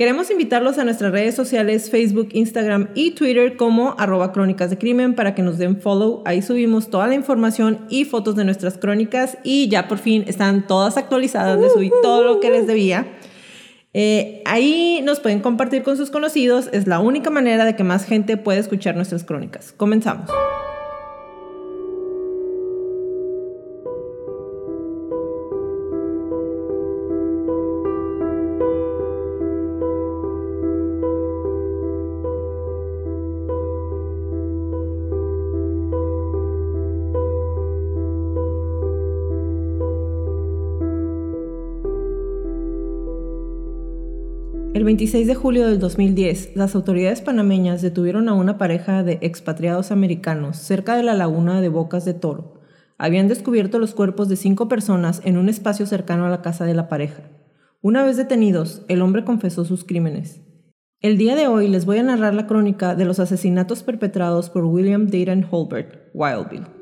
Queremos invitarlos a nuestras redes sociales Facebook, Instagram y Twitter como arroba crónicas de crimen para que nos den follow. Ahí subimos toda la información y fotos de nuestras crónicas y ya por fin están todas actualizadas. de subir todo lo que les debía. Eh, ahí nos pueden compartir con sus conocidos. Es la única manera de que más gente pueda escuchar nuestras crónicas. Comenzamos. 26 de julio del 2010, las autoridades panameñas detuvieron a una pareja de expatriados americanos cerca de la laguna de Bocas de Toro. Habían descubierto los cuerpos de cinco personas en un espacio cercano a la casa de la pareja. Una vez detenidos, el hombre confesó sus crímenes. El día de hoy les voy a narrar la crónica de los asesinatos perpetrados por William Dayton Holbert, Wildville.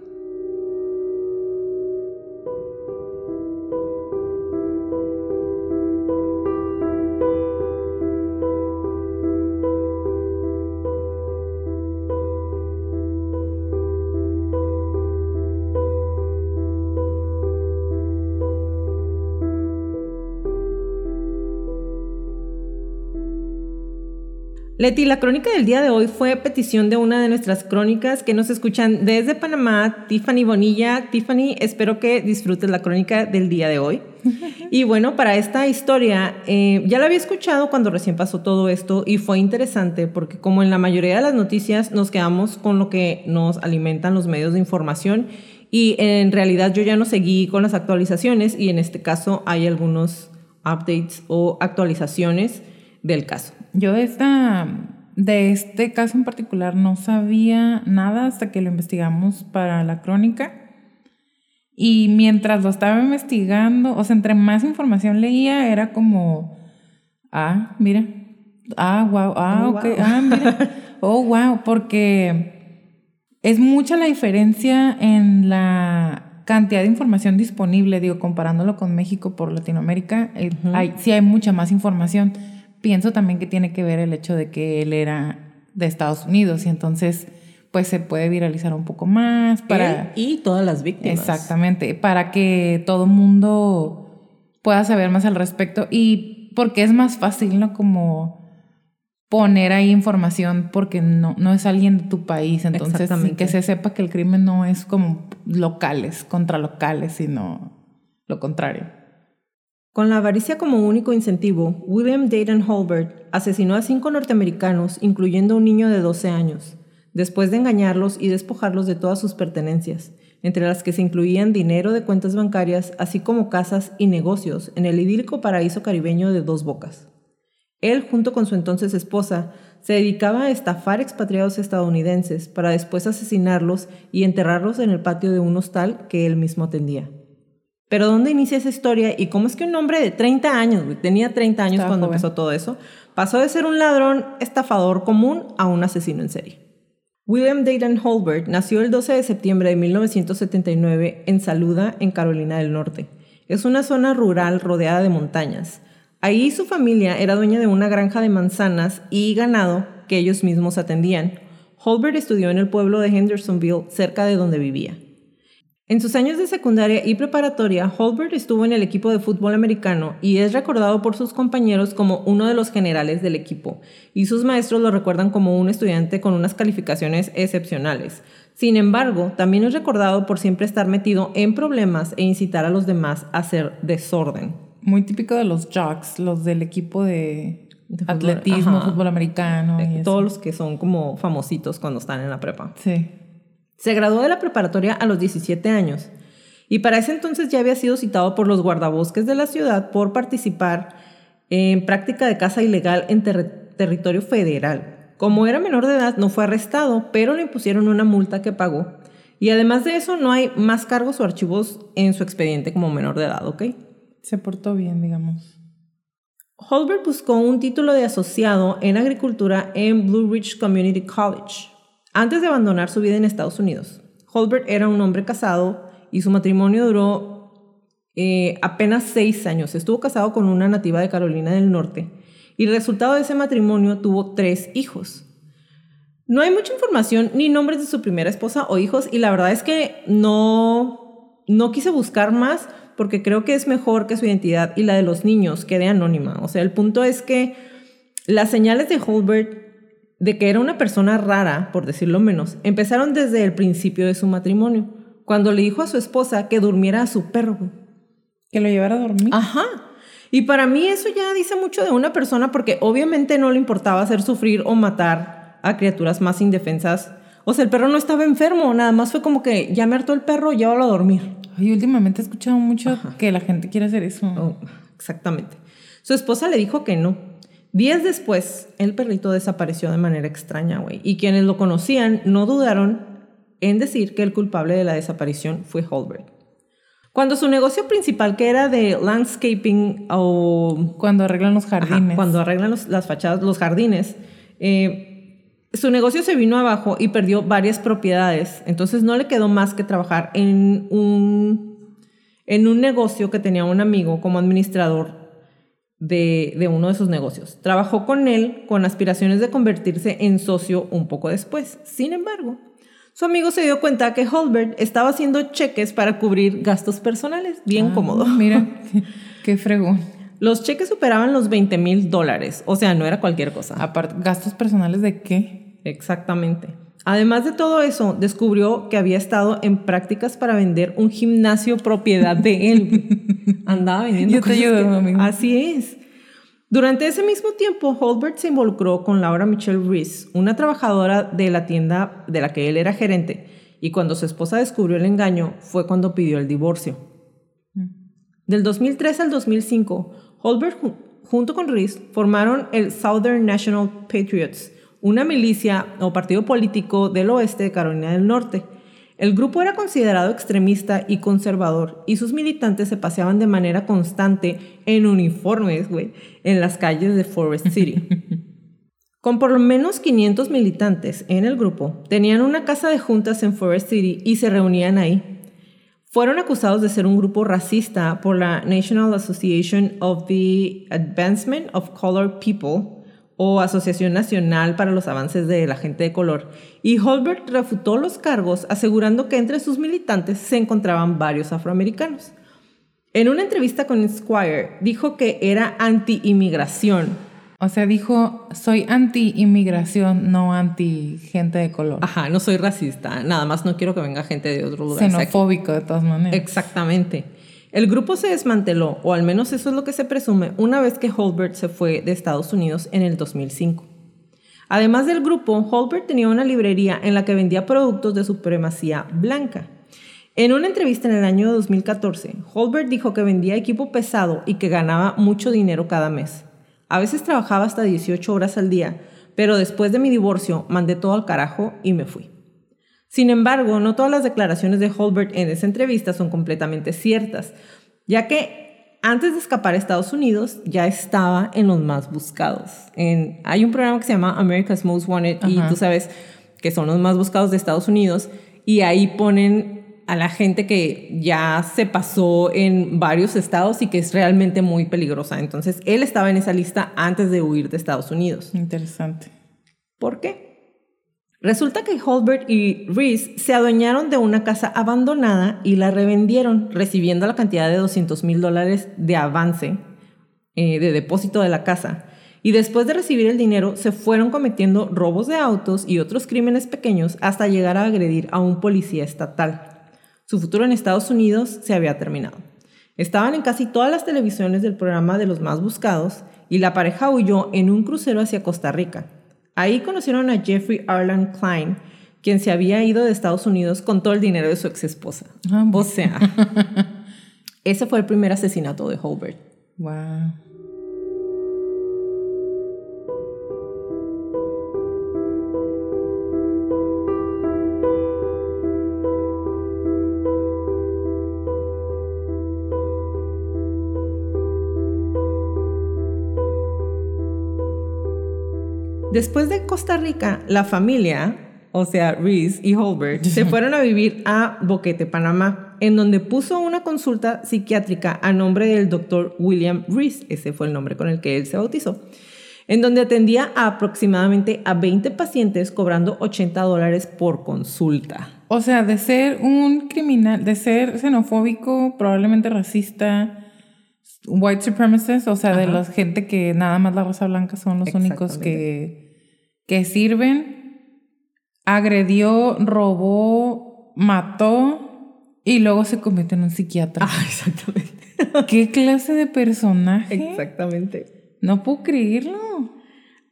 Leti, la crónica del día de hoy fue petición de una de nuestras crónicas que nos escuchan desde Panamá, Tiffany Bonilla. Tiffany, espero que disfrutes la crónica del día de hoy. Y bueno, para esta historia, eh, ya la había escuchado cuando recién pasó todo esto y fue interesante porque como en la mayoría de las noticias nos quedamos con lo que nos alimentan los medios de información y en realidad yo ya no seguí con las actualizaciones y en este caso hay algunos updates o actualizaciones del caso. Yo de, esta, de este caso en particular no sabía nada hasta que lo investigamos para la crónica. Y mientras lo estaba investigando, o sea, entre más información leía, era como, ah, mira, ah, wow, ah, oh, ok, ah, mira, oh, wow, porque es mucha la diferencia en la cantidad de información disponible, digo, comparándolo con México por Latinoamérica, eh, hay, sí hay mucha más información pienso también que tiene que ver el hecho de que él era de Estados Unidos y entonces pues se puede viralizar un poco más para y todas las víctimas. Exactamente, para que todo mundo pueda saber más al respecto y porque es más fácil, ¿no? Como poner ahí información porque no, no es alguien de tu país, entonces que se sepa que el crimen no es como locales contra locales, sino lo contrario. Con la avaricia como único incentivo, William Dayton Holbert asesinó a cinco norteamericanos, incluyendo un niño de 12 años, después de engañarlos y despojarlos de todas sus pertenencias, entre las que se incluían dinero de cuentas bancarias, así como casas y negocios en el idílico paraíso caribeño de Dos Bocas. Él, junto con su entonces esposa, se dedicaba a estafar expatriados estadounidenses para después asesinarlos y enterrarlos en el patio de un hostal que él mismo atendía. Pero ¿dónde inicia esa historia y cómo es que un hombre de 30 años, tenía 30 años cuando empezó todo eso, pasó de ser un ladrón estafador común a un asesino en serie? William Dayton Holbert nació el 12 de septiembre de 1979 en Saluda, en Carolina del Norte. Es una zona rural rodeada de montañas. Ahí su familia era dueña de una granja de manzanas y ganado que ellos mismos atendían. Holbert estudió en el pueblo de Hendersonville, cerca de donde vivía. En sus años de secundaria y preparatoria, Holbert estuvo en el equipo de fútbol americano y es recordado por sus compañeros como uno de los generales del equipo, y sus maestros lo recuerdan como un estudiante con unas calificaciones excepcionales. Sin embargo, también es recordado por siempre estar metido en problemas e incitar a los demás a hacer desorden. Muy típico de los jocks, los del equipo de, atletismo, fútbol americano. Y todos los que son como famositos cuando están en la prepa. Sí. Se graduó de la preparatoria a los 17 años y para ese entonces ya había sido citado por los guardabosques de la ciudad por participar en práctica de caza ilegal en territorio federal. Como era menor de edad, no fue arrestado, pero le impusieron una multa que pagó. Y además de eso, no hay más cargos o archivos en su expediente como menor de edad, ¿ok? Se portó bien, digamos. Holbert buscó un título de asociado en agricultura en Blue Ridge Community College antes de abandonar su vida en Estados Unidos. Holbert era un hombre casado y su matrimonio duró eh, apenas seis años. Estuvo casado con una nativa de Carolina del Norte y el resultado de ese matrimonio tuvo tres hijos. No hay mucha información ni nombres de su primera esposa o hijos y la verdad es que no, no quise buscar más porque creo que es mejor que su identidad y la de los niños quede anónima. O sea, el punto es que las señales de Holbert de que era una persona rara, por decirlo menos, empezaron desde el principio de su matrimonio, cuando le dijo a su esposa que durmiera a su perro. Que lo llevara a dormir. Ajá. Y para mí eso ya dice mucho de una persona porque obviamente no le importaba hacer sufrir o matar a criaturas más indefensas. O sea, el perro no estaba enfermo, nada más fue como que ya me hartó el perro, llévalo a dormir. Y últimamente he escuchado mucho que la gente quiere hacer eso. Oh, exactamente. Su esposa le dijo que no. Días después, el perrito desapareció de manera extraña, güey. Y quienes lo conocían no dudaron en decir que el culpable de la desaparición fue Holbert. Cuando su negocio principal, que era de landscaping o... Cuando arreglan los jardines. cuando arreglan las fachadas, los jardines, eh, su negocio se vino abajo y perdió varias propiedades. Entonces no le quedó más que trabajar en un, en un negocio que tenía un amigo como administrador de, de, uno de sus negocios. Trabajó con él con aspiraciones de convertirse en socio un poco después. Sin embargo, su amigo se dio cuenta que Holbert estaba haciendo cheques para cubrir gastos personales. Bien Ah, cómodo. Mira, qué, qué fregón. Los cheques superaban los 20 mil dólares. O sea, no era cualquier cosa. Aparte, ¿gastos personales de qué? Exactamente. Además de todo eso, descubrió que había estado en prácticas para vender un gimnasio propiedad de él. Andaba vendiendo Yo te cosas ayudo, que- amigo. Así es. Durante ese mismo tiempo, Holbert se involucró con Laura Michelle Reese, una trabajadora de la tienda de la que él era gerente, y cuando su esposa descubrió el engaño fue cuando pidió el divorcio. Del 2003 al 2005, Holbert ju- junto con Reese formaron el Southern National Patriots, una milicia o partido político del oeste de Carolina del Norte. El grupo era considerado extremista y conservador y sus militantes se paseaban de manera constante en uniformes, güey, en las calles de Forest City. Con por lo menos 500 militantes en el grupo, tenían una casa de juntas en Forest City y se reunían ahí. Fueron acusados de ser un grupo racista por la National Association of the Advancement of Colored People o Asociación Nacional para los Avances de la Gente de Color, y Holbert refutó los cargos asegurando que entre sus militantes se encontraban varios afroamericanos. En una entrevista con Esquire dijo que era anti-inmigración, O sea, dijo, soy anti-inmigración, no anti-gente de color. Ajá, no soy racista, nada más no quiero que venga gente de otro lugar. Xenofóbico, de todas maneras. Exactamente. El grupo se desmanteló, o al menos eso es lo que se presume, una vez que Holbert se fue de Estados Unidos en el 2005. Además del grupo, Holbert tenía una librería en la que vendía productos de supremacía blanca. En una entrevista en el año 2014, Holbert dijo que vendía equipo pesado y que ganaba mucho dinero cada mes. A veces trabajaba hasta 18 horas al día, pero después de mi divorcio mandé todo al carajo y me fui. Sin embargo, no todas las declaraciones de Holbert en esa entrevista son completamente ciertas, ya que antes de escapar a Estados Unidos ya estaba en los más buscados. En- hay un programa que se llama America's Most Wanted y tú sabes que son los más buscados de Estados Unidos y ahí ponen a la gente que ya se pasó en varios estados y que es realmente muy peligrosa. Entonces, él estaba en esa lista antes de huir de Estados Unidos. Interesante. ¿Por qué? Resulta que Holbert y Reese se adueñaron de una casa abandonada y la revendieron, recibiendo la cantidad de 200 mil dólares de avance eh, de depósito de la casa. Y después de recibir el dinero, se fueron cometiendo robos de autos y otros crímenes pequeños hasta llegar a agredir a un policía estatal. Su futuro en Estados Unidos se había terminado. Estaban en casi todas las televisiones del programa de los más buscados y la pareja huyó en un crucero hacia Costa Rica. Ahí conocieron a Jeffrey Arlan Klein, quien se había ido de Estados Unidos con todo el dinero de su ex esposa. Ah, O sea, ese fue el primer asesinato de Holbert. Wow. Después de Costa Rica, la familia, o sea, Reese y Holbert, se fueron a vivir a Boquete, Panamá, en donde puso una consulta psiquiátrica a nombre del doctor William Reese, ese fue el nombre con el que él se bautizó, en donde atendía a aproximadamente a 20 pacientes cobrando 80 dólares por consulta. O sea, de ser un criminal, de ser xenofóbico, probablemente racista, white supremacist, o sea, de la gente que nada más la raza blanca son los únicos que, que sirven, agredió, robó, mató y luego se convirtió en un psiquiatra. Ah, exactamente. ¿Qué clase de personaje? Exactamente. No puedo creerlo.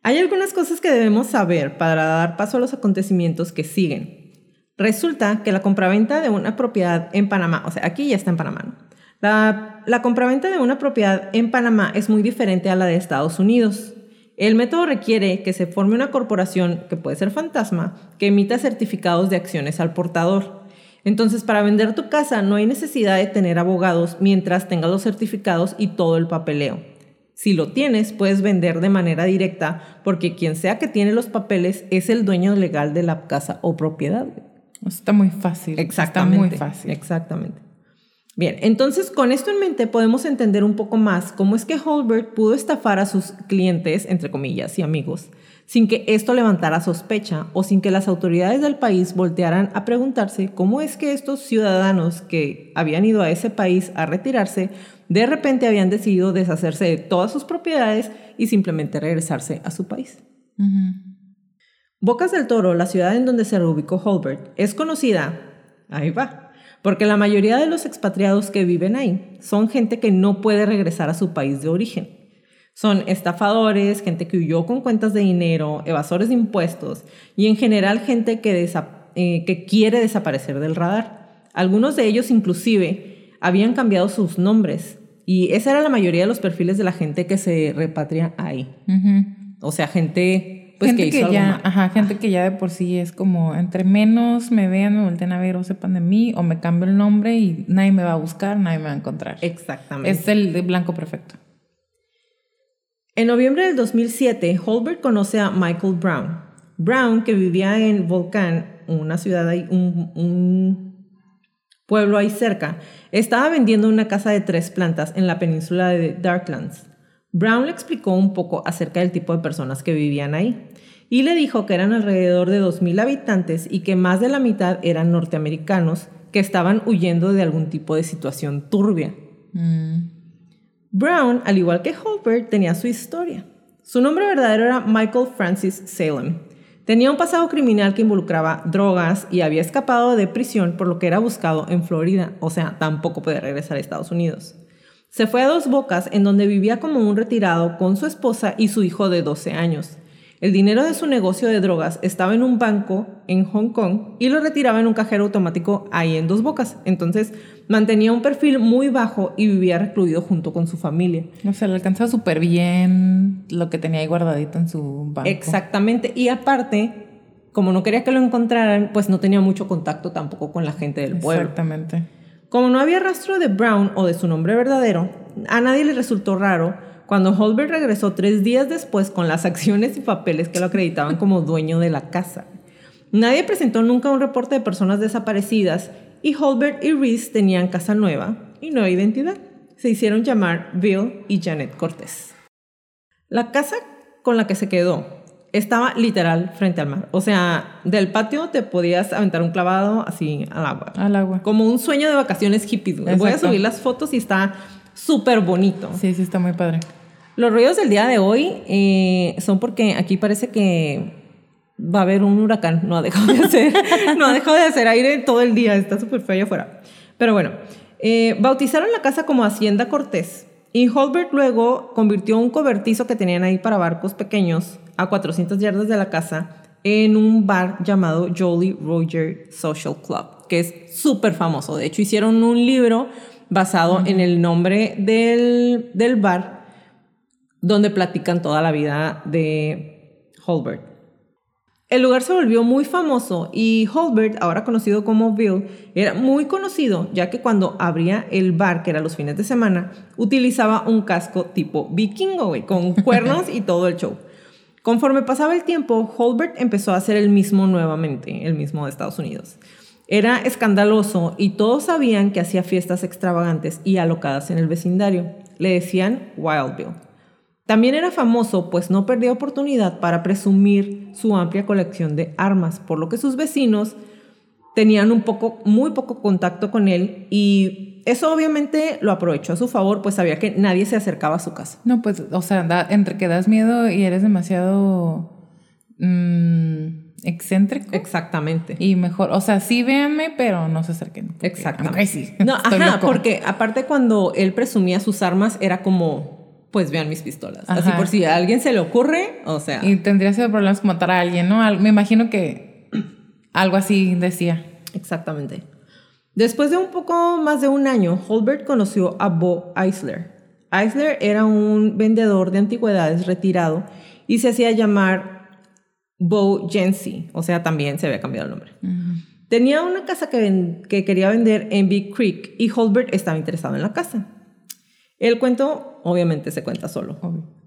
Hay algunas cosas que debemos saber para dar paso a los acontecimientos que siguen. Resulta que la compraventa de una propiedad en Panamá, o sea, aquí ya está en Panamá, ¿no? La, la compraventa de una propiedad en Panamá es muy diferente a la de Estados Unidos. El método requiere que se forme una corporación, que puede ser fantasma, que emita certificados de acciones al portador. Entonces, para vender tu casa no hay necesidad de tener abogados mientras tengas los certificados y todo el papeleo. Si lo tienes, puedes vender de manera directa porque quien sea que tiene los papeles es el dueño legal de la casa o propiedad. Está muy fácil. Exactamente. Está muy fácil. Exactamente. Bien, entonces con esto en mente podemos entender un poco más cómo es que Holbert pudo estafar a sus clientes, entre comillas, y amigos, sin que esto levantara sospecha o sin que las autoridades del país voltearan a preguntarse cómo es que estos ciudadanos que habían ido a ese país a retirarse, de repente habían decidido deshacerse de todas sus propiedades y simplemente regresarse a su país. Bocas del Toro, la ciudad en donde se reubicó Holbert, es conocida, ahí va, porque la mayoría de los expatriados que viven ahí son gente que no puede regresar a su país de origen. Son estafadores, gente que huyó con cuentas de dinero, evasores de impuestos y en general gente que, eh, que quiere desaparecer del radar. Algunos de ellos inclusive habían cambiado sus nombres y esa era la mayoría de los perfiles de la gente que se repatria ahí. O sea, gente pues gente que, ya, ajá, gente que ya de por sí es como entre menos me vean, me volteen a ver o sepan de mí, o me cambio el nombre y nadie me va a buscar, nadie me va a encontrar. Exactamente. Es el de blanco perfecto. En noviembre del 2007, Holbert conoce a Michael Brown. Brown, que vivía en Volcán, una ciudad ahí, un, un pueblo ahí cerca, estaba vendiendo una casa de tres plantas en la península de Darklands. Brown le explicó un poco acerca del tipo de personas que vivían ahí y le dijo que eran alrededor de 2.000 habitantes y que más de la mitad eran norteamericanos que estaban huyendo de algún tipo de situación turbia. Mm. Brown, al igual que Holbert, tenía su historia. Su nombre verdadero era Michael Francis Salem. Tenía un pasado criminal que involucraba drogas y había escapado de prisión por lo que era buscado en Florida, o sea, tampoco puede regresar a Estados Unidos. Se fue a Dos Bocas, en donde vivía como un retirado con su esposa y su hijo de 12 años. El dinero de su negocio de drogas estaba en un banco en Hong Kong y lo retiraba en un cajero automático ahí en Dos Bocas. Entonces mantenía un perfil muy bajo y vivía recluido junto con su familia. O sea, le alcanzaba súper bien lo que tenía ahí guardadito en su banco. Exactamente. Y aparte, como no quería que lo encontraran, pues no tenía mucho contacto tampoco con la gente del pueblo. Exactamente. Como no había rastro de Brown o de su nombre verdadero, a nadie le resultó raro cuando Holbert regresó tres días después con las acciones y papeles que lo acreditaban como dueño de la casa. Nadie presentó nunca un reporte de personas desaparecidas y Holbert y Reese tenían casa nueva y nueva identidad. Se hicieron llamar Bill y Janet Cortés. La casa con la que se quedó estaba literal frente al mar. O sea, del patio te podías aventar un clavado así al agua. Al agua. Como un sueño de vacaciones hippies. Voy a subir las fotos y está súper bonito. Sí, sí, está muy padre. Los ruidos del día de hoy eh, son porque aquí parece que va a haber un huracán. No ha dejado de hacer, no ha dejado de hacer aire todo el día. Está súper feo allá afuera. Pero bueno, eh, bautizaron la casa como Hacienda Cortés. Y Holbert luego convirtió un cobertizo que tenían ahí para barcos pequeños a 400 yardas de la casa en un bar llamado Jolly Roger Social Club, que es súper famoso. De hecho, hicieron un libro basado en el nombre del, del bar, donde platican toda la vida de Holbert. El lugar se volvió muy famoso y Holbert, ahora conocido como Bill, era muy conocido ya que cuando abría el bar, que era los fines de semana, utilizaba un casco tipo vikingo, con cuernos y todo el show. Conforme pasaba el tiempo, Holbert empezó a hacer el mismo nuevamente, el mismo de Estados Unidos. Era escandaloso y todos sabían que hacía fiestas extravagantes y alocadas en el vecindario. Le decían Wild Bill. También era famoso pues no perdía oportunidad para presumir su amplia colección de armas, por lo que sus vecinos tenían un poco, muy poco contacto con él y eso obviamente lo aprovechó a su favor, pues sabía que nadie se acercaba a su casa. No, pues, o sea, entre que das miedo y eres demasiado mm, excéntrico. Exactamente. Y mejor, o sea, sí véanme, pero no se acerquen. Exactamente. sí. No, ajá, porque aparte cuando él presumía sus armas era como, pues vean mis pistolas. Así por si a alguien se le ocurre, o sea. Y tendría sido problemas con matar a alguien, ¿no? Me imagino que algo así decía. Exactamente. Después de un poco más de un año, Holbert conoció a Bo Eisler. Eisler era un vendedor de antigüedades retirado y se hacía llamar Bo Jensi, o sea, también se había cambiado el nombre. Tenía una casa que, que, quería vender en Big Creek y Holbert estaba interesado en la casa. El cuento obviamente se cuenta solo.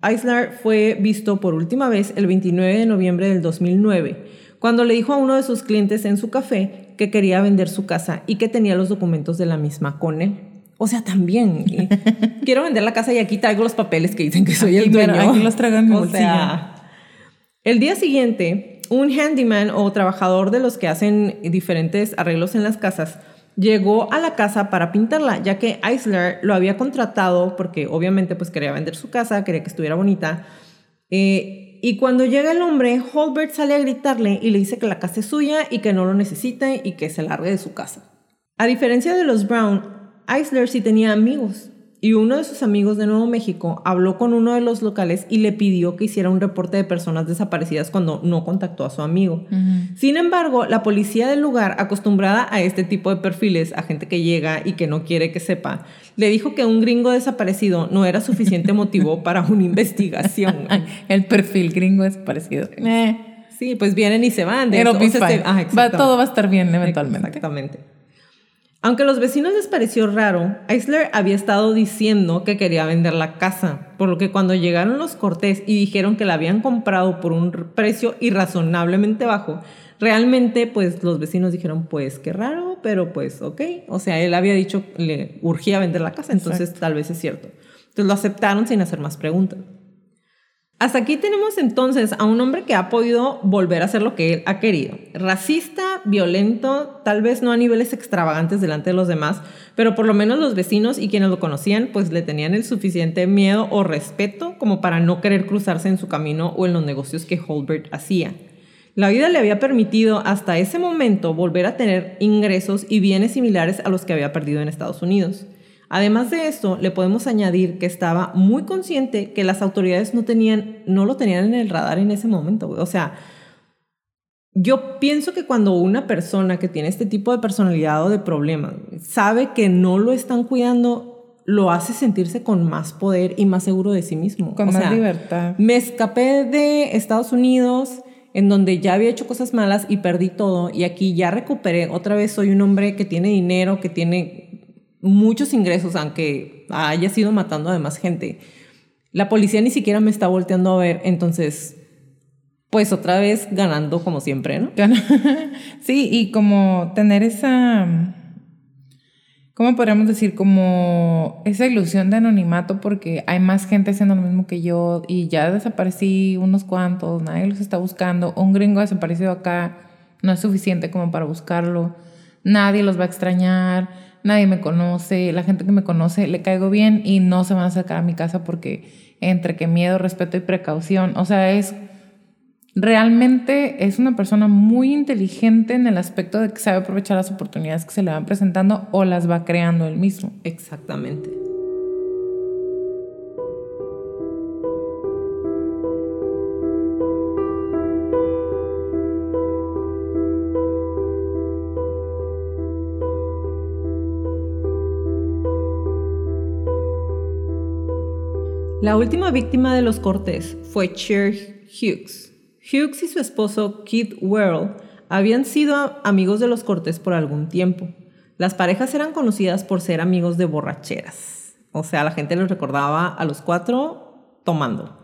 Eisler fue visto por última vez el 29 de noviembre del 2009, cuando le dijo a uno de sus clientes en su café que quería vender su casa y que tenía los documentos de la misma con él. O sea, también. quiero vender la casa y aquí traigo los papeles que dicen que soy el dueño. aquí los traigo en mi o el día siguiente, un handyman o trabajador de los que hacen diferentes arreglos en las casas llegó a la casa para pintarla, ya que Eisler lo había contratado porque obviamente pues quería vender su casa, quería que estuviera bonita. Eh, y cuando llega el hombre, Holbert sale a gritarle y le dice que la casa es suya y que no lo necesita y que se largue de su casa. A diferencia de los Brown, Eisler sí tenía amigos y uno de sus amigos de Nuevo México habló con uno de los locales y le pidió que hiciera un reporte de personas desaparecidas cuando no contactó a su amigo. Sin embargo, la policía del lugar, acostumbrada a este tipo de perfiles, a gente que llega y que no quiere que sepa, le dijo que un gringo desaparecido no era suficiente motivo para una investigación. El perfil gringo desaparecido. Eh. Sí, pues vienen y se van. Pero todo va a estar bien eventualmente. Exactamente. Aunque a los vecinos les pareció raro, Eisler había estado diciendo que quería vender la casa, por lo que cuando llegaron los Cortés y dijeron que la habían comprado por un precio irrazonablemente bajo, realmente pues los vecinos dijeron pues qué raro, pero pues ok, o sea, él había dicho que le urgía vender la casa, entonces tal vez es cierto. Entonces lo aceptaron sin hacer más preguntas. Hasta aquí tenemos entonces a un hombre que ha podido volver a hacer lo que él ha querido. Racista, violento, tal vez no a niveles extravagantes delante de los demás, pero por lo menos los vecinos y quienes lo conocían pues le tenían el suficiente miedo o respeto como para no querer cruzarse en su camino o en los negocios que Holbert hacía. La vida le había permitido hasta ese momento volver a tener ingresos y bienes similares a los que había perdido en Estados Unidos. Además de esto, le podemos añadir que estaba muy consciente que las autoridades no, tenían, no lo tenían en el radar en ese momento. O sea, yo pienso que cuando una persona que tiene este tipo de personalidad o de problema sabe que no lo están cuidando, lo hace sentirse con más poder y más seguro de sí mismo. Con más libertad. Me escapé de Estados Unidos, en donde ya había hecho cosas malas y perdí todo, y aquí ya recuperé. Otra vez soy un hombre que tiene dinero, que tiene muchos ingresos, aunque haya sido matando a más gente. La policía ni siquiera me está volteando a ver, entonces, pues otra vez ganando como siempre, ¿no? Sí, y como tener esa, ¿cómo podríamos decir? Como esa ilusión de anonimato porque hay más gente haciendo lo mismo que yo y ya desaparecí unos cuantos, nadie los está buscando, un gringo desaparecido acá no es suficiente como para buscarlo, nadie los va a extrañar nadie me conoce, la gente que me conoce le caigo bien y no se van a acercar a mi casa porque entre que miedo, respeto y precaución, o sea, es realmente es una persona muy inteligente en el aspecto de que sabe aprovechar las oportunidades que se le van presentando o las va creando él mismo. Exactamente. La última víctima de los Cortés fue Cher Hughes. Hughes y su esposo Keith Worrell habían sido amigos de los Cortés por algún tiempo. Las parejas eran conocidas por ser amigos de borracheras. O sea, la gente los recordaba a los cuatro tomando.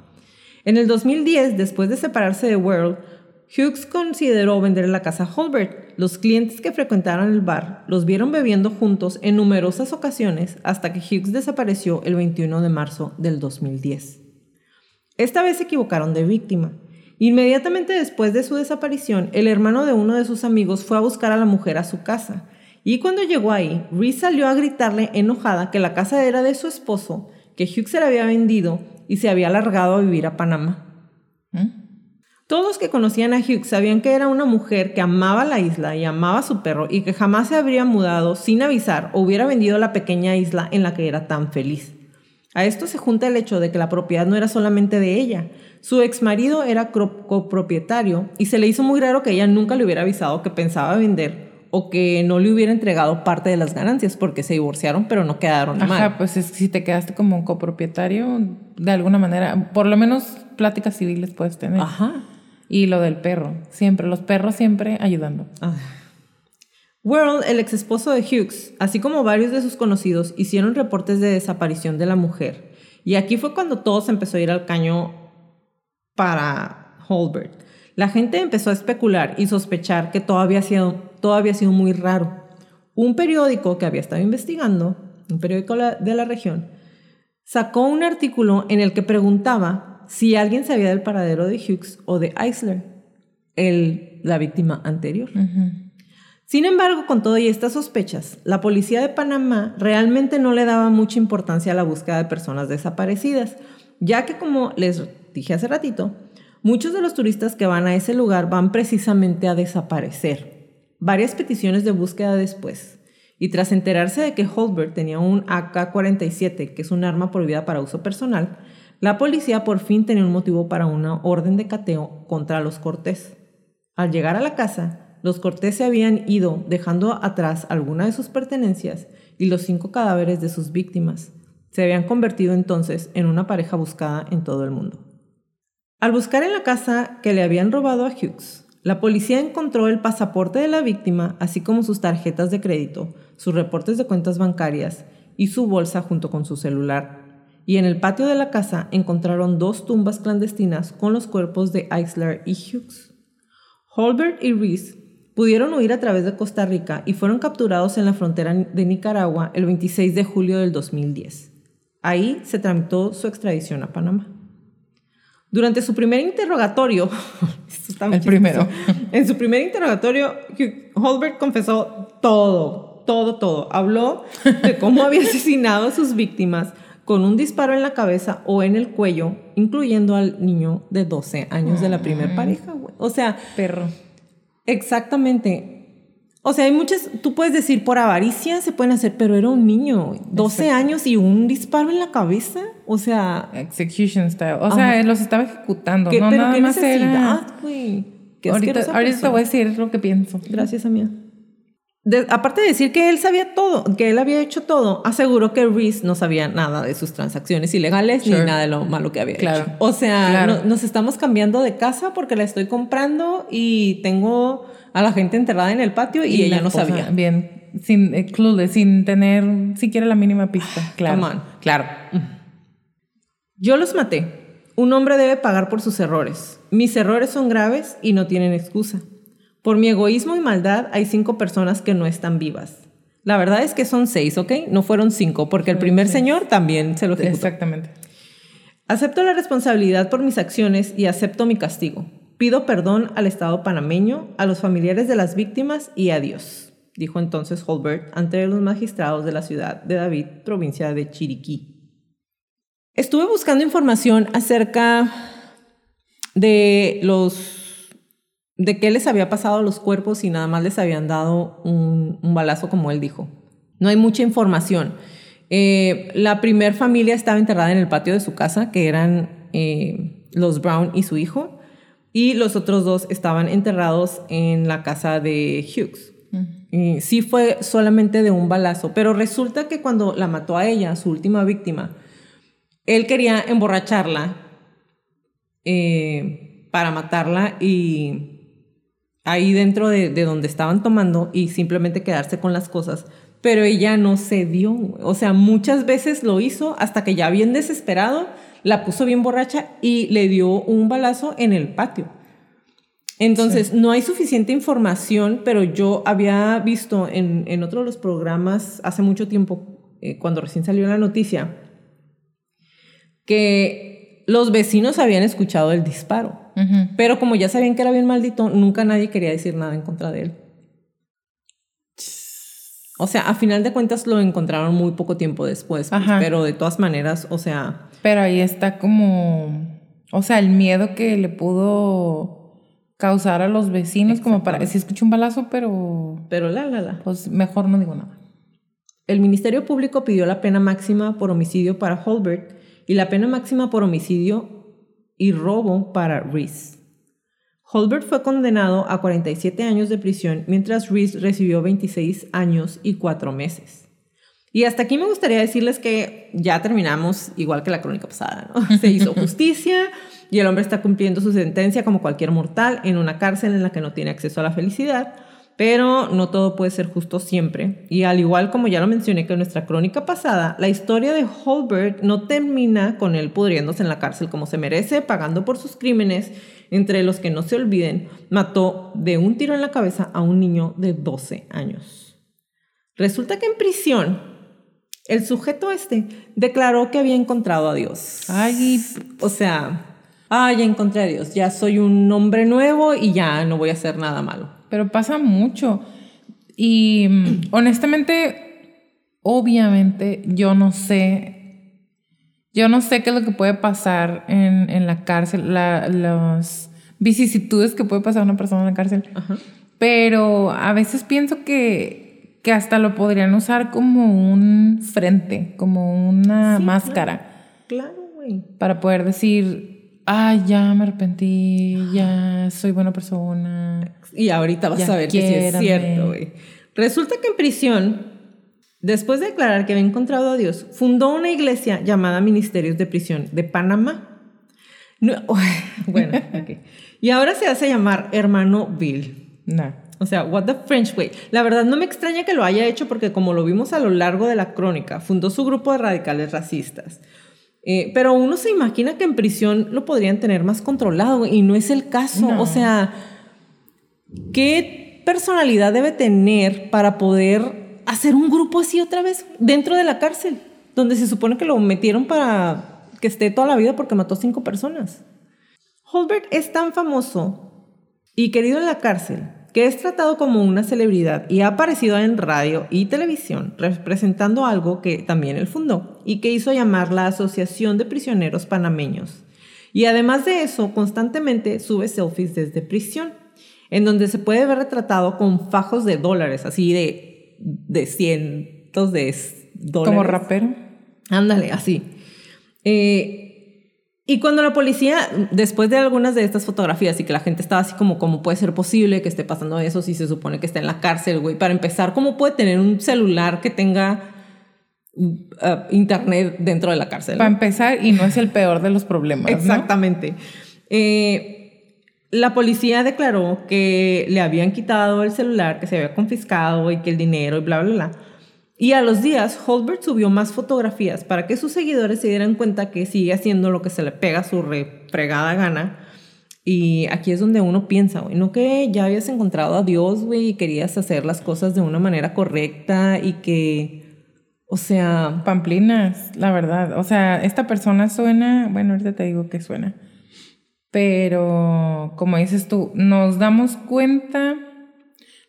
En el 2010, después de separarse de World, Hughes consideró vender la casa Holbert. Los clientes que frecuentaron el bar los vieron bebiendo juntos en numerosas ocasiones hasta que Hughes desapareció el 21 de marzo del 2010. Esta vez se equivocaron de víctima. Inmediatamente después de su desaparición, el hermano de uno de sus amigos fue a buscar a la mujer a su casa. Y cuando llegó ahí, Reese salió a gritarle enojada que la casa era de su esposo, que Hughes se la había vendido y se había largado a vivir a Panamá. ¿Mm? Todos que conocían a Hughes sabían que era una mujer que amaba la isla y amaba a su perro y que jamás se habría mudado sin avisar o hubiera vendido la pequeña isla en la que era tan feliz. A esto se junta el hecho de que la propiedad no era solamente de ella. Su ex marido era copropietario y se le hizo muy raro que ella nunca le hubiera avisado que pensaba vender o que no le hubiera entregado parte de las ganancias porque se divorciaron pero no quedaron Ajá, mal. pues es, si te quedaste como un copropietario, de alguna manera, por lo menos pláticas civiles puedes tener. Ajá. Y lo del perro, siempre, los perros siempre ayudando. Ah. World, el ex esposo de Hughes, así como varios de sus conocidos, hicieron reportes de desaparición de la mujer. Y aquí fue cuando todo se empezó a ir al caño para Holbert. La gente empezó a especular y sospechar que todo había sido, todo había sido muy raro. Un periódico que había estado investigando, un periódico de la región, sacó un artículo en el que preguntaba si alguien sabía del paradero de Hughes o de Eisler, el, la víctima anterior. Sin embargo, con todo y estas sospechas, la policía de Panamá realmente no le daba mucha importancia a la búsqueda de personas desaparecidas, ya que como les dije hace ratito, muchos de los turistas que van a ese lugar van precisamente a desaparecer. Varias peticiones de búsqueda después, y tras enterarse de que Holbert tenía un AK-47, que es un arma prohibida para uso personal, la policía por fin tenía un motivo para una orden de cateo contra los Cortés. Al llegar a la casa, los Cortés se habían ido dejando atrás algunas de sus pertenencias y los cinco cadáveres de sus víctimas. Se habían convertido entonces en una pareja buscada en todo el mundo. Al buscar en la casa que le habían robado a Hughes, la policía encontró el pasaporte de la víctima, así como sus tarjetas de crédito, sus reportes de cuentas bancarias y su bolsa junto con su celular y en el patio de la casa encontraron dos tumbas clandestinas con los cuerpos de Eisler y Hughes. Holbert y Reese pudieron huir a través de Costa Rica y fueron capturados en la frontera de Nicaragua el 26 de julio del 2010. Ahí se tramitó su extradición a Panamá. Durante su primer interrogatorio, el primero, en su primer interrogatorio, Holbert confesó todo, todo, todo. Habló de cómo había asesinado a sus víctimas, con un disparo en la cabeza o en el cuello, incluyendo al niño de 12 años de la primer pareja, güey. O sea, perro. Exactamente. O sea, hay muchas, tú puedes decir por avaricia se pueden hacer, pero era un niño, 12 años y un disparo en la cabeza. O sea. Execution style. O sea, los estaba ejecutando. ¿Qué, no, pero nada qué más necesidad, güey. Ahorita, ahorita te voy a decir lo que pienso. Gracias, amiga aparte de decir que él sabía todo, que él había hecho todo, aseguró que Reese no sabía nada de sus transacciones ilegales ni nada de lo malo que había claro. hecho. O sea, nos estamos cambiando de casa porque la estoy comprando y tengo a la gente enterrada en el patio y, ella no sabía. Bien, sin eh, sin tener siquiera la mínima pista. Claro. Claro. Yo los maté. Un hombre debe pagar por sus errores. Mis errores son graves y no tienen excusa. Por mi egoísmo y maldad hay cinco personas que no están vivas. La verdad es que son seis, ¿ok? No fueron cinco, porque el primer señor también se lo ejecutó. Exactamente. Acepto la responsabilidad por mis acciones y acepto mi castigo. Pido perdón al Estado panameño, a los familiares de las víctimas y a Dios, dijo entonces Holbert ante los magistrados de la ciudad de David, provincia de Chiriquí. Estuve buscando información acerca de los de qué les había pasado a los cuerpos y nada más les habían dado un, balazo como él dijo. No hay mucha información. Eh, la primer familia estaba enterrada en el patio de su casa, que eran eh, los Brown y su hijo, y los otros dos estaban enterrados en la casa de Hughes. sí fue solamente de un balazo, pero resulta que cuando la mató a ella, su última víctima, él quería emborracharla eh, para matarla y ahí dentro de, donde estaban tomando y simplemente quedarse con las cosas, pero ella no se dio. O sea, muchas veces lo hizo hasta que ya bien desesperado, la puso bien borracha y le dio un balazo en el patio. Entonces, no hay suficiente información, pero yo había visto en, en otro de los programas hace mucho tiempo, eh, cuando recién salió la noticia, que los vecinos habían escuchado el disparo, pero como ya sabían que era bien maldito, nunca nadie quería decir nada en contra de él. O sea, a final de cuentas lo encontraron muy poco tiempo después, pues, pero de todas maneras, o sea... Pero ahí está como, o sea, el miedo que le pudo causar a los vecinos, como para, si escucho un balazo, pero... Pero la, la, la. Pues mejor no digo nada. El Ministerio Público pidió la pena máxima por homicidio para Holbert y la pena máxima por homicidio y robo para Reese. Holbert fue condenado a 47 años de prisión, mientras Reese recibió 26 años y 4 meses. Y hasta aquí me gustaría decirles que ya terminamos igual que la crónica pasada, ¿no? Se hizo justicia y el hombre está cumpliendo su sentencia como cualquier mortal en una cárcel en la que no tiene acceso a la felicidad, pero no todo puede ser justo siempre. Y al igual como ya lo mencioné que en nuestra crónica pasada, la historia de Holbert no termina con él pudriéndose en la cárcel como se merece, pagando por sus crímenes, entre los que no se olviden, mató de un tiro en la cabeza a un niño de 12 años. Resulta que en prisión, el sujeto este declaró que había encontrado a Dios. Ay, o sea, ah, ya encontré a Dios, ya soy un hombre nuevo y ya no voy a hacer nada malo. Pero pasa mucho. Y mm, honestamente, obviamente, yo no sé. Yo no sé qué es lo que puede pasar en, en la cárcel, la, las vicisitudes que puede pasar una persona en la cárcel. Pero a veces pienso que, que hasta lo podrían usar como un frente, como una máscara. Claro, güey. Para poder decir, ah, ya me arrepentí, ya soy buena persona. Y ahorita vas a ver que sí es cierto, güey. Resulta que en prisión, después de declarar que había encontrado a Dios, fundó una iglesia llamada Ministerios de Prisión de Panamá. bueno, ok. Y ahora se hace llamar Hermano Bill. No. O sea, what the French way. La verdad no me extraña que lo haya hecho porque como lo vimos a lo largo de la crónica, fundó su grupo de radicales racistas. Eh, pero uno se imagina que en prisión lo podrían tener más controlado y no es el caso. O sea, ¿qué personalidad debe tener para poder hacer un grupo así otra vez dentro de la cárcel? Donde se supone que lo metieron para que esté toda la vida porque mató cinco personas. Holbert es tan famoso y querido en la cárcel que es tratado como una celebridad y ha aparecido en radio y televisión representando algo que también él fundó y que hizo llamar la Asociación de Prisioneros Panameños. Y además de eso, constantemente sube selfies desde prisión, en donde se puede ver retratado con fajos de dólares, así de, de cientos de dólares. Como rapero. Ándale, así. Eh, y cuando la policía, después de algunas de estas fotografías y que la gente estaba así como, ¿cómo puede ser posible que esté pasando eso si se supone que está en la cárcel, güey? Para empezar, ¿cómo puede tener un celular que tenga uh, internet dentro de la cárcel? Para empezar, y no es el peor de los problemas. Exactamente. Eh, la policía declaró que le habían quitado el celular, que se había confiscado y que el dinero y bla, bla, bla. Y a los días, Holbert subió más fotografías para que sus seguidores se dieran cuenta que sigue haciendo lo que se le pega a su refregada gana. Y aquí es donde uno piensa, güey, no que ya habías encontrado a Dios, güey, y querías hacer las cosas de una manera correcta y que, o sea... Pamplinas, la verdad. O sea, esta persona suena, bueno, ahorita te digo que suena. Pero, como dices tú, nos damos cuenta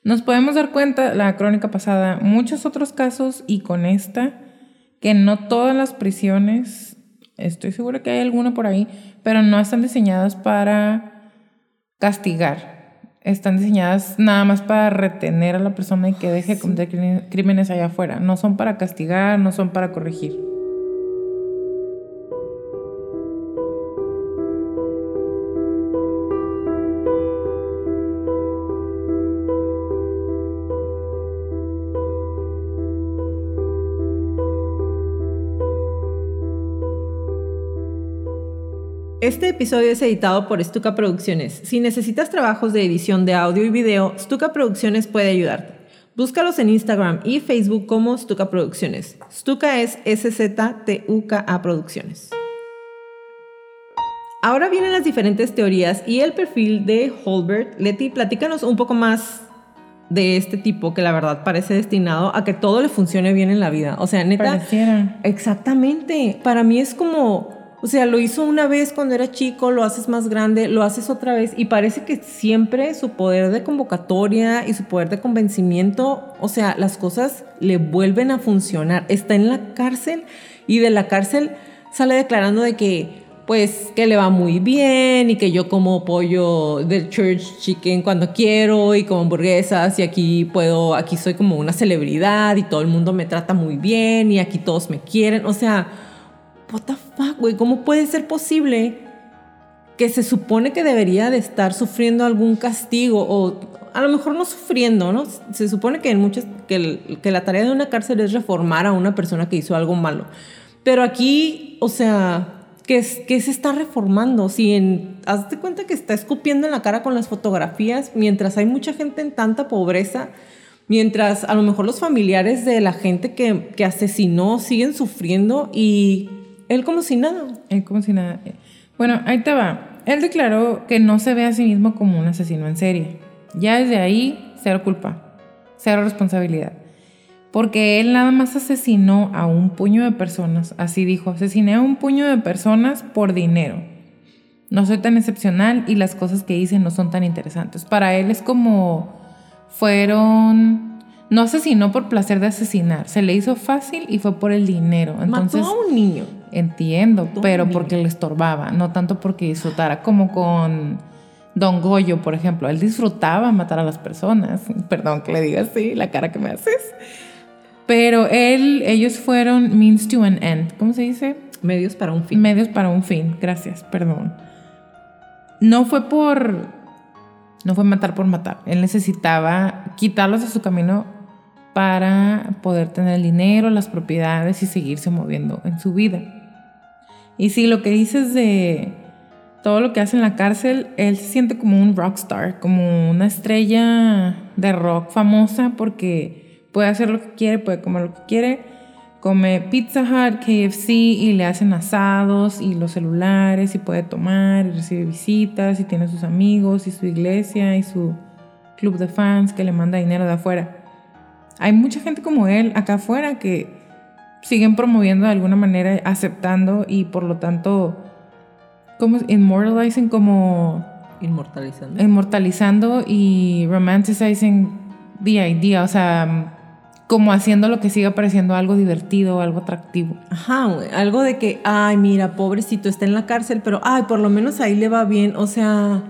nos podemos dar cuenta, la crónica pasada, muchos otros casos y con esta, que no todas las prisiones, estoy segura que hay alguna por ahí, pero no están diseñadas para castigar. Están diseñadas nada más para retener a la persona y que deje cometer crímenes allá afuera. No son para castigar, no son para corregir. Este episodio es editado por Stuka Producciones. Si necesitas trabajos de edición de audio y video, Stuka Producciones puede ayudarte. Búscalos en Instagram y Facebook como Stuka Producciones. Stuka es S-Z-T-U-K-A Producciones. Ahora vienen las diferentes teorías y el perfil de Holbert. Leti, platícanos un poco más de este tipo que la verdad parece destinado a que todo le funcione bien en la vida. O sea, neta. Pareciera. Exactamente. Para mí es como, o sea, lo hizo una vez cuando era chico, lo haces más grande, lo haces otra vez y parece que siempre su poder de convocatoria y su poder de convencimiento, o sea, las cosas le vuelven a funcionar. Está en la cárcel y de la cárcel sale declarando de que pues que le va muy bien y que yo como pollo del church chicken cuando quiero y como hamburguesas y aquí puedo, aquí soy como una celebridad y todo el mundo me trata muy bien y aquí todos me quieren. O sea, what the fuck, güey, ¿cómo puede ser posible que se supone que debería de estar sufriendo algún castigo o a lo mejor no sufriendo, ¿no? Se supone que en muchas que, que la tarea de una cárcel es reformar a una persona que hizo algo malo. Pero aquí, o sea, que, se está reformando. Si en, hazte cuenta que está escupiendo en la cara con las fotografías, mientras hay mucha gente en tanta pobreza, mientras a lo mejor los familiares de la gente que, que asesinó siguen sufriendo y él como si nada. Él como si nada. Bueno, ahí te va. Él declaró que no se ve a sí mismo como un asesino en serie. Ya desde ahí, cero culpa, cero responsabilidad porque él nada más asesinó a un puño de personas, así dijo, asesiné a un puño de personas por dinero. No soy tan excepcional y las cosas que hice no son tan interesantes. Para él es como fueron no asesinó por placer de asesinar, se le hizo fácil y fue por el dinero. Entonces, Mató a un niño. Entiendo, pero porque le estorbaba, no tanto porque disfrutara, como con Don Goyo, por ejemplo. Él disfrutaba matar a las personas. Perdón que le diga así, la cara que me haces. Pero él, ellos fueron means to an end. ¿Cómo se dice? Medios para un fin. Medios para un fin, gracias, perdón. No fue por. No fue matar por matar. Él necesitaba quitarlos de su camino para poder tener el dinero, las propiedades y seguirse moviendo en su vida. Y sí, lo que dices de todo lo que hace en la cárcel, él se siente como un rockstar, como una estrella de rock famosa porque Puede hacer lo que quiere, puede comer lo que quiere. Come Pizza Hut, KFC y le hacen asados y los celulares y puede tomar y recibe visitas y tiene sus amigos y su iglesia y su club de fans que le manda dinero de afuera. Hay mucha gente como él acá afuera que siguen promoviendo de alguna manera, aceptando y por lo tanto, como immortalizing, como inmortalizando, inmortalizando y romanticizing the idea, o sea, como haciendo lo que siga pareciendo algo divertido, algo atractivo. Ajá, algo de que, ay, mira, pobrecito, está en la cárcel, pero, ay, por lo menos ahí le va bien, o sea...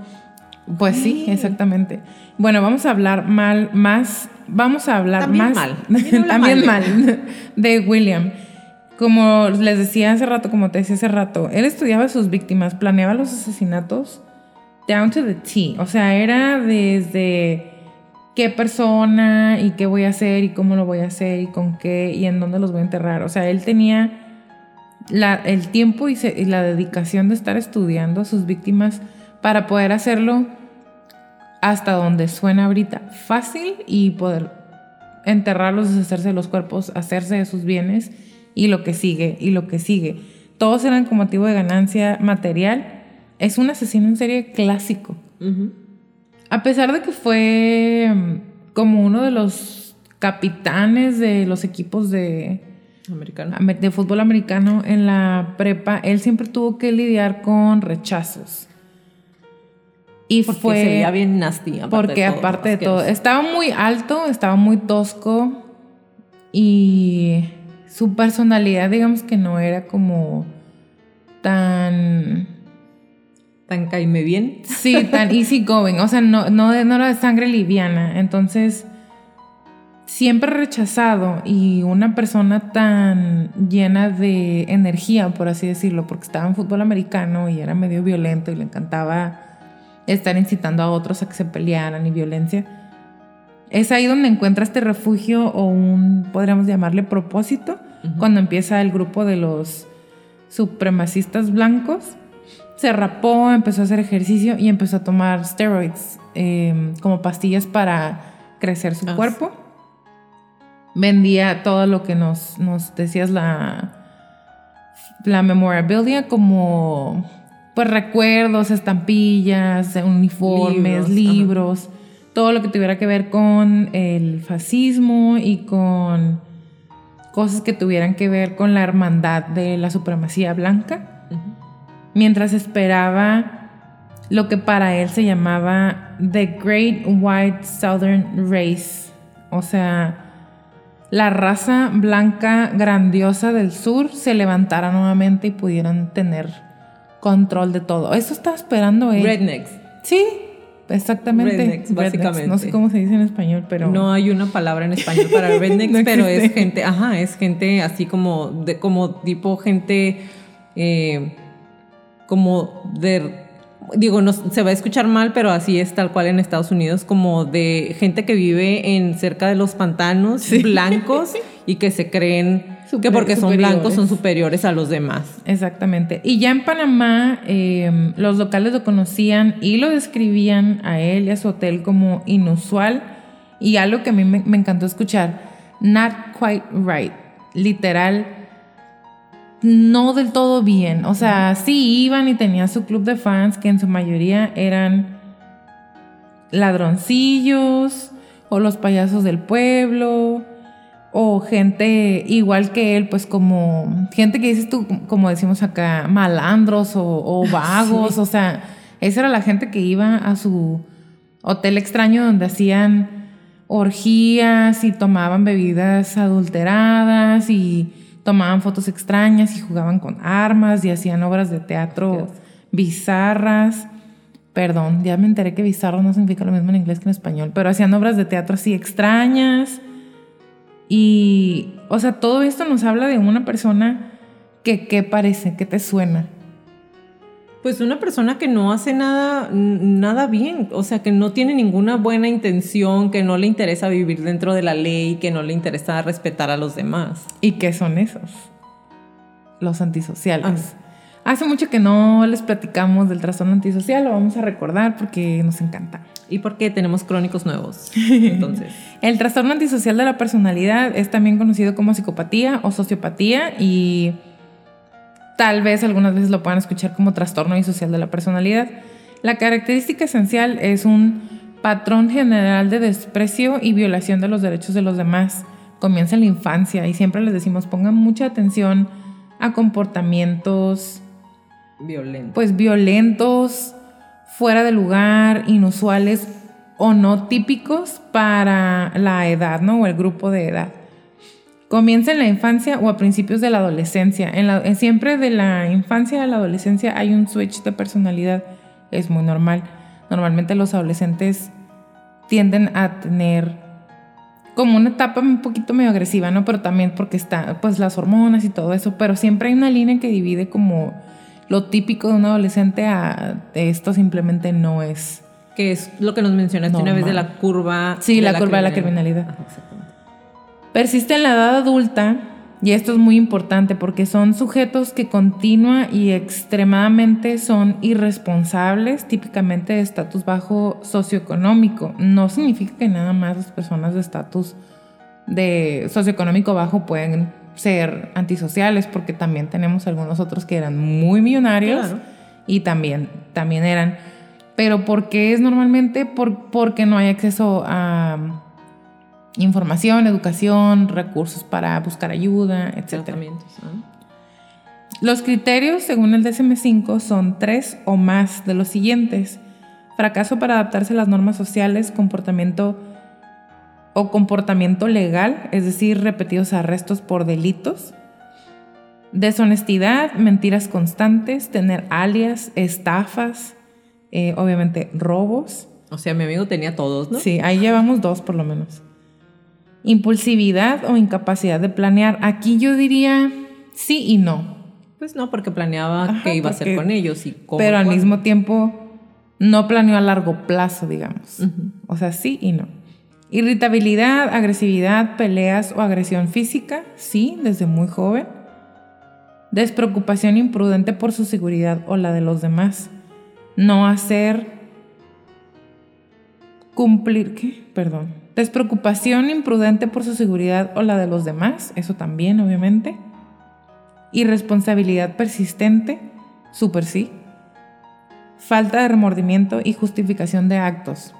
Pues sí, exactamente. Bueno, vamos a hablar mal, más, vamos a hablar También más... mal. También, mal, de William. Como les decía hace rato, como te decía hace rato, él estudiaba a sus víctimas, planeaba los asesinatos down to the T. O sea, era desde qué persona y qué voy a hacer y cómo lo voy a hacer y con qué y en dónde los voy a enterrar. O sea, él tenía el tiempo y, la dedicación de estar estudiando a sus víctimas para poder hacerlo hasta donde suena ahorita fácil y poder enterrarlos, deshacerse de los cuerpos, hacerse de sus bienes y lo que sigue y lo que sigue. Todos eran con motivo de ganancia material. Es un asesino en serie clásico. A pesar de que fue mm, como uno de los capitanes de los equipos de, americano. de fútbol americano en la prepa, él siempre tuvo que lidiar con rechazos. Y porque fue. Se veía bien nasty. porque aparte de todo. Estaba muy alto, estaba muy tosco. Y su personalidad, digamos que no era como tan tan caime bien. Sí, tan easy going. O sea, no, no, no era de sangre liviana. Entonces, siempre rechazado y una persona tan llena de energía, por así decirlo, porque estaba en fútbol americano y era medio violento y le encantaba estar incitando a otros a que se pelearan y violencia. Es ahí donde encuentra este refugio o un, podríamos llamarle propósito, cuando empieza el grupo de los supremacistas blancos se rapó, empezó a hacer ejercicio y empezó a tomar steroids em, como pastillas para crecer su ah, cuerpo. vendía todo lo que nos, nos decías la, la memorabilia como pues recuerdos, estampillas, uniformes, libros, todo lo que tuviera que ver con el fascismo y con cosas que tuvieran que ver con la hermandad de la supremacía blanca, mientras esperaba lo que para él se llamaba The Great White Southern Race, o sea, la raza blanca grandiosa del sur se levantara nuevamente y pudieran tener control de todo. Eso estaba esperando él. Rednecks. Sí, exactamente. Rednecks, básicamente. No sé cómo se dice en español, pero... No hay una palabra en español para rednecks, No pero es gente, ajá, es gente así como, de, como tipo gente, eh, como de, digo, no, se va a escuchar mal, pero así es tal cual en Estados Unidos, como de gente que vive en cerca de los pantanos blancos y que se creen que porque son blancos son superiores a los demás. Exactamente. Y ya en Panamá, eh, los locales lo conocían y lo describían a él y a su hotel como inusual y algo que a mí me, me encantó escuchar, not quite right, literal, no del todo bien. O sea, sí iban y tenían su club de fans que en su mayoría eran ladroncillos o los payasos del pueblo o gente igual que él, pues como gente que dices tú, como decimos acá, malandros o, o vagos, Sí. o sea, esa era la gente que iba a su hotel extraño donde hacían orgías y tomaban bebidas adulteradas y tomaban fotos extrañas y jugaban con armas y hacían obras de teatro bizarras. Perdón, ya me enteré que bizarro no significa lo mismo en inglés que en español, pero hacían obras de teatro así extrañas. Y, o sea, todo esto nos habla de una persona que, ¿qué parece? ¿Qué te suena? Pues una persona que no hace nada, nada bien, o sea, que no tiene ninguna buena intención, que no le interesa vivir dentro de la ley, que no le interesa respetar a los demás. ¿Y qué son esos? Los antisociales. Hace mucho que no les platicamos del trastorno antisocial, lo vamos a recordar porque nos encanta. Y porque tenemos crónicos nuevos. Entonces, El trastorno antisocial de la personalidad es también conocido como psicopatía o sociopatía y tal vez algunas veces lo puedan escuchar como trastorno disocial de la personalidad. La característica esencial es un patrón general de desprecio y violación de los derechos de los demás. Comienza en la infancia y siempre les decimos pongan mucha atención a comportamientos violento. pues violentos, fuera de lugar, inusuales o no típicos para la edad, ¿no? O el grupo de edad. Comienza en la infancia o a principios de la adolescencia. En en siempre de la infancia a la adolescencia hay un switch de personalidad. Es muy normal. Normalmente los adolescentes tienden a tener como una etapa un poquito medio agresiva, ¿no? Pero también porque está, pues las hormonas y todo eso. Pero siempre hay una línea que divide como lo típico de un adolescente a esto simplemente no es. que es lo que nos mencionaste una vez de la curva. Sí, la curva de la criminalidad. Ajá, exactamente. Persiste en la edad adulta, y esto es muy importante porque son sujetos que continua y extremadamente son irresponsables, típicamente de estatus bajo socioeconómico. No significa que nada más las personas de estatus de socioeconómico bajo pueden ser antisociales, porque también tenemos algunos otros que eran muy millonarios Claro. y también, también eran. Pero ¿por qué es normalmente? Por, porque no hay acceso a información, educación, recursos para buscar ayuda, etc. Los criterios, según el DSM-5, son tres o más de los siguientes. Fracaso para adaptarse a las normas sociales, comportamiento o comportamiento legal, es decir, repetidos arrestos por delitos. Deshonestidad, mentiras constantes, tener alias, estafas, eh, obviamente robos. O sea, mi amigo tenía todos, ¿no? Sí, ahí llevamos dos por lo menos. Impulsividad o incapacidad de planear. Aquí yo diría sí y no. Pues no, porque planeaba Ajá, qué iba a hacer con ellos y cómo. pero al cuándo. mismo tiempo no planeó a largo plazo, digamos. O sea, sí y no. Irritabilidad, agresividad, peleas o agresión física, sí, desde muy joven. Despreocupación imprudente por su seguridad o la de los demás. No hacer cumplir, ¿qué? Perdón. Despreocupación imprudente por su seguridad o la de los demás, eso también, obviamente. Irresponsabilidad persistente, súper sí. Falta de remordimiento y justificación de actos,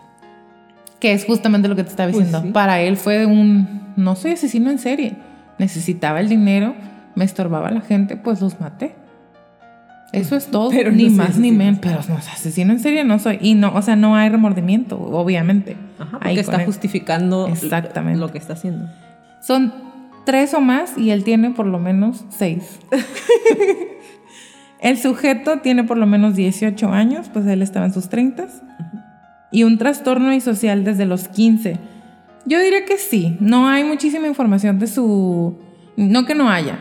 que es justamente lo que te estaba Pues diciendo. sí. Para él fue un, no soy asesino en serie, necesitaba el dinero, me estorbaba la gente, pues los maté. Eso es todo, Pero no ni soy más ni menos. Pero no, asesino en serie no soy. Y no, o sea, no hay remordimiento, obviamente. Ajá, Ahí porque con está justificando Exactamente. lo que está haciendo. Son tres o más y él tiene por lo menos seis. el sujeto tiene por lo menos 18 años, pues él estaba en sus 30 y un trastorno disocial desde los 15. Yo diría que sí, no hay muchísima información de su... No que no haya,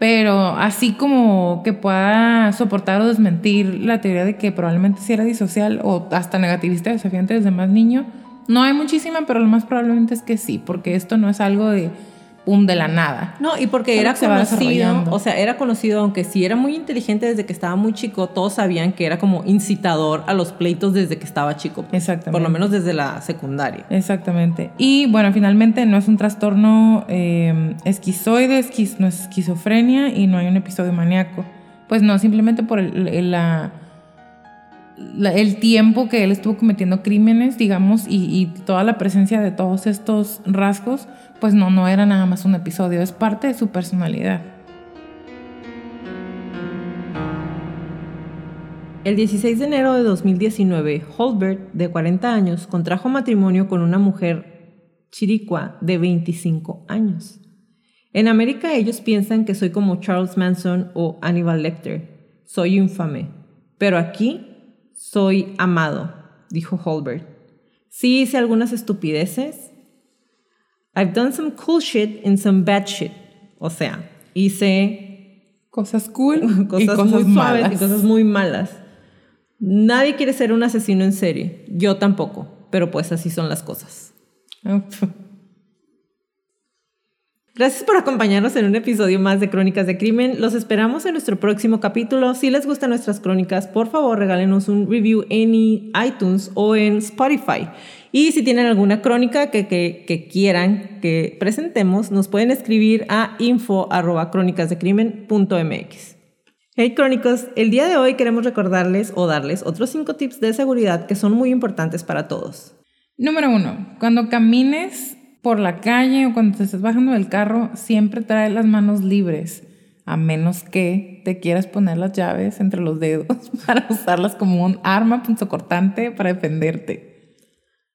pero así como que pueda soportar o desmentir la teoría de que probablemente sí era disocial o hasta negativista desafiante desde más niño, no hay muchísima, pero lo más probablemente es que sí, porque esto no es algo de pum de la nada. No, y porque era conocido, o sea, era conocido, aunque sí era muy inteligente desde que estaba muy chico, todos sabían que era como incitador a los pleitos desde que estaba chico. Exactamente. Por lo menos desde la secundaria. Exactamente. Y bueno, finalmente no es un trastorno eh, esquizoide, esquiz- no es esquizofrenia y no hay un episodio maníaco. Pues no, simplemente por el, el- la- el tiempo que él estuvo cometiendo crímenes, digamos, y, y toda la presencia de todos estos rasgos, pues no, no era nada más un episodio, es parte de su personalidad. El 16 de enero de 2019, Holbert, de 40 años, contrajo matrimonio con una mujer chiricua de 25 años. En América ellos piensan que soy como Charles Manson o Hannibal Lecter. Soy infame. Pero aquí soy amado, dijo Holbert. Sí hice algunas estupideces. I've done some cool shit and some bad shit. O sea, hice Cosas cool cosas, y cosas muy suaves malas. y cosas muy malas. Nadie quiere ser un asesino en serie. Yo tampoco. Pero pues así son las cosas. Gracias por acompañarnos en un episodio más de Crónicas de Crimen. Los esperamos en nuestro próximo capítulo. Si les gustan nuestras crónicas, por favor regálenos un review en iTunes o en Spotify. Y si tienen alguna crónica que, quieran que presentemos, nos pueden escribir a info.crónicasdecrimen.mx. Hey crónicos, el día de hoy queremos recordarles o darles otros cinco tips de seguridad que son muy importantes para todos. Número uno, cuando camines por la calle o cuando te estés bajando del carro, siempre trae las manos libres, a menos que te quieras poner las llaves entre los dedos para usarlas como un arma punzocortante para defenderte.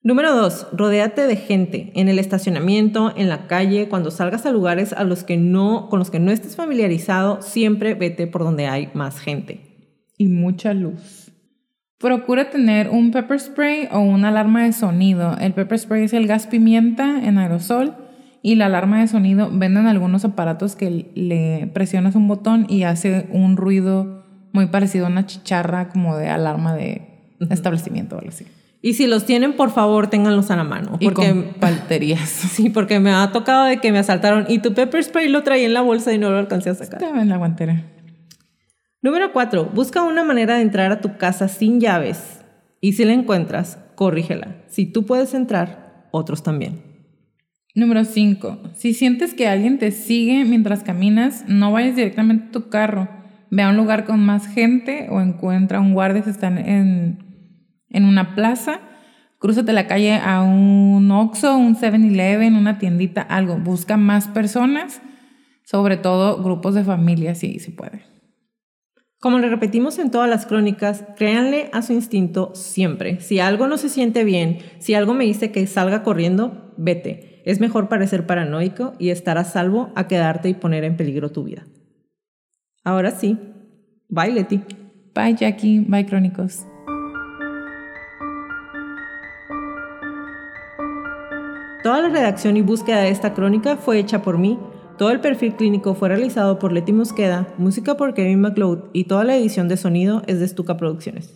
Número 2. Rodéate de gente en el estacionamiento, en la calle, cuando salgas a lugares a los que no, con los que no estés familiarizado, siempre vete por donde hay más gente. Y mucha luz. Procura tener un pepper spray o una alarma de sonido. El pepper spray es el gas pimienta en aerosol y la alarma de sonido venden algunos aparatos que le presionas un botón y hace un ruido muy parecido a una chicharra como de alarma de establecimiento o algo así. Y si los tienen, por favor, ténganlos a la mano. Y Porque, con palterías. sí, porque me ha tocado de que me asaltaron y tu pepper spray lo traía en la bolsa y no lo alcancé a sacar. Estaba en la guantera. Número 4. Busca una manera de entrar a tu casa sin llaves. Y si la encuentras, corrígela. Si tú puedes entrar, otros también. Número 5. Si sientes que alguien te sigue mientras caminas, no vayas directamente a tu carro. Ve a un lugar con más gente o encuentra un guardia si están en, en una plaza. Crúzate la calle a un Oxxo, un 7-Eleven, una tiendita, algo. Busca más personas, sobre todo grupos de familia, si se puede. Como le repetimos en todas las crónicas, créanle a su instinto siempre. Si algo no se siente bien, si algo me dice que salga corriendo, vete. Es mejor parecer paranoico y estar a salvo a quedarte y poner en peligro tu vida. Ahora sí, bye Leti. Bye Jackie, bye Crónicos. Toda la redacción y búsqueda de esta crónica fue hecha por mí. Todo el perfil clínico fue realizado por Leti Mosqueda, música por Kevin McLeod y toda la edición de sonido es de Stuka Producciones.